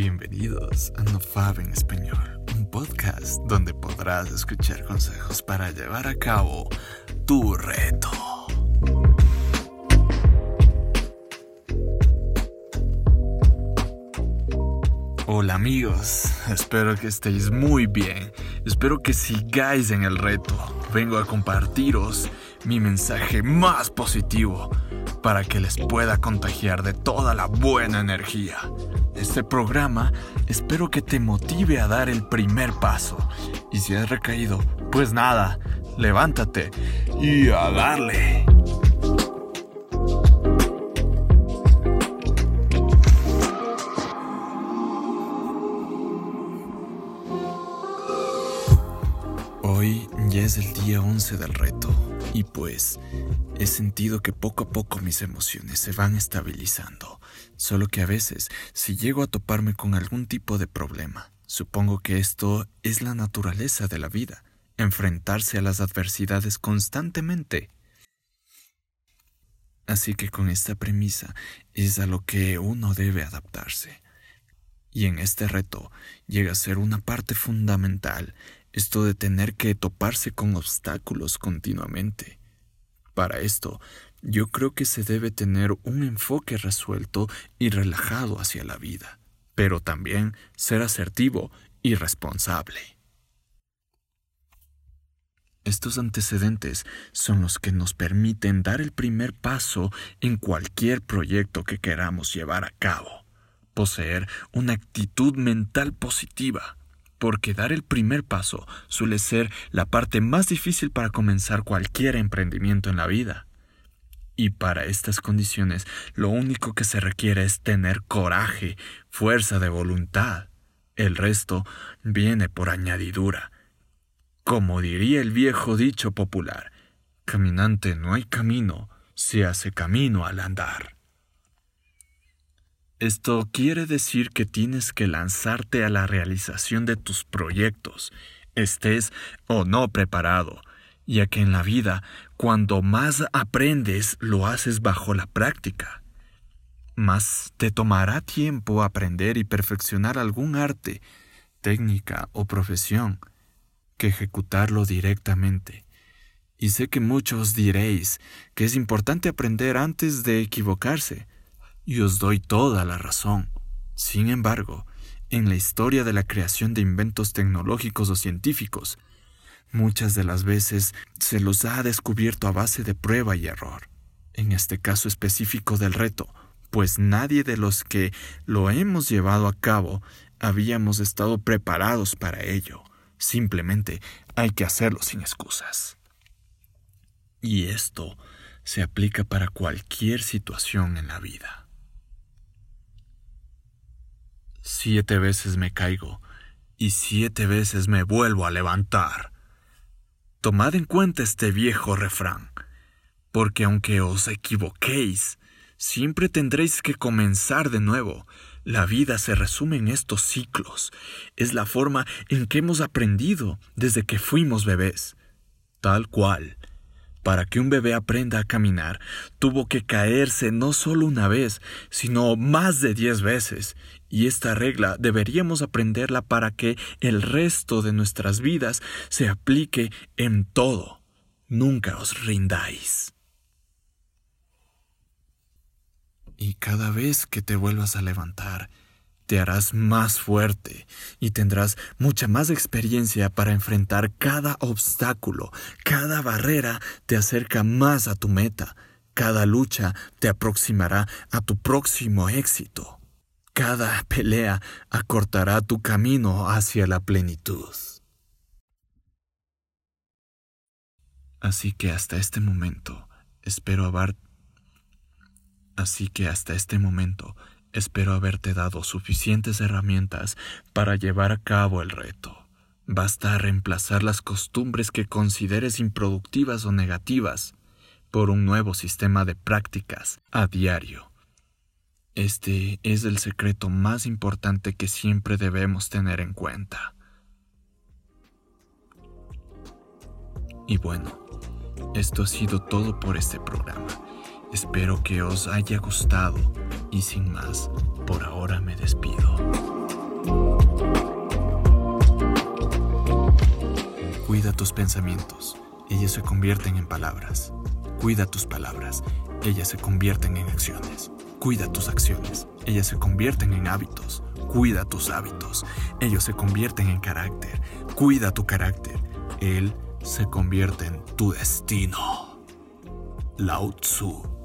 Bienvenidos a No Fab en Español, un podcast donde podrás escuchar consejos para llevar a cabo tu reto. Hola amigos, espero que estéis muy bien, espero que sigáis en el reto. Vengo a compartiros mi mensaje más positivo para que les pueda contagiar de toda la buena energía. Este programa espero que te motive a dar el primer paso. Y si has recaído, pues nada, levántate y a darle. Hoy ya es el día 11 del reto y pues he sentido que poco a poco mis emociones se van estabilizando, solo que a veces si llego a toparme con algún tipo de problema, supongo que esto es la naturaleza de la vida, enfrentarse a las adversidades constantemente. Así que con esta premisa es a lo que uno debe adaptarse. Y en este reto llega a ser una parte fundamental esto de tener que toparse con obstáculos continuamente. Para esto, yo creo que se debe tener un enfoque resuelto y relajado hacia la vida, pero también ser asertivo y responsable. Estos antecedentes son los que nos permiten dar el primer paso en cualquier proyecto que queramos llevar a cabo. Poseer una actitud mental positiva, porque dar el primer paso suele ser la parte más difícil para comenzar cualquier emprendimiento en la vida. Y para estas condiciones lo único que se requiere es tener coraje, fuerza de voluntad. El resto viene por añadidura. Como diría el viejo dicho popular, caminante no hay camino, se hace camino al andar. Esto quiere decir que tienes que lanzarte a la realización de tus proyectos, estés o no preparado, ya que en la vida, cuando más aprendes, lo haces bajo la práctica. Más te tomará tiempo aprender y perfeccionar algún arte, técnica o profesión que ejecutarlo directamente. Y sé que muchos diréis que es importante aprender antes de equivocarse, y os doy toda la razón. Sin embargo, en la historia de la creación de inventos tecnológicos o científicos, muchas de las veces se los ha descubierto a base de prueba y error. En este caso específico del reto, pues nadie de los que lo hemos llevado a cabo habíamos estado preparados para ello. Simplemente hay que hacerlo sin excusas. Y esto se aplica para cualquier situación en la vida. Siete veces me caigo y siete veces me vuelvo a levantar. Tomad en cuenta este viejo refrán, porque aunque os equivoquéis, siempre tendréis que comenzar de nuevo. La vida se resume en estos ciclos. Es la forma en que hemos aprendido desde que fuimos bebés. Tal cual. Para que un bebé aprenda a caminar, tuvo que caerse no solo una vez, sino más de diez veces. Y esta regla deberíamos aprenderla para que el resto de nuestras vidas se aplique en todo. Nunca os rindáis. Y cada vez que te vuelvas a levantar, te harás más fuerte y tendrás mucha más experiencia para enfrentar cada obstáculo, cada barrera te acerca más a tu meta, cada lucha te aproximará a tu próximo éxito, cada pelea acortará tu camino hacia la plenitud. Así que hasta este momento espero haber Así que hasta este momento Espero haberte dado suficientes herramientas para llevar a cabo el reto. Basta reemplazar las costumbres que consideres improductivas o negativas por un nuevo sistema de prácticas a diario. Este es el secreto más importante que siempre debemos tener en cuenta. Y bueno, esto ha sido todo por este programa. Espero que os haya gustado y sin más, por ahora me despido. Cuida tus pensamientos, ellos se convierten en palabras. Cuida tus palabras, ellas se convierten en acciones. Cuida tus acciones, ellas se convierten en hábitos. Cuida tus hábitos, ellos se convierten en carácter. Cuida tu carácter, él se convierte en tu destino. Lao Tzu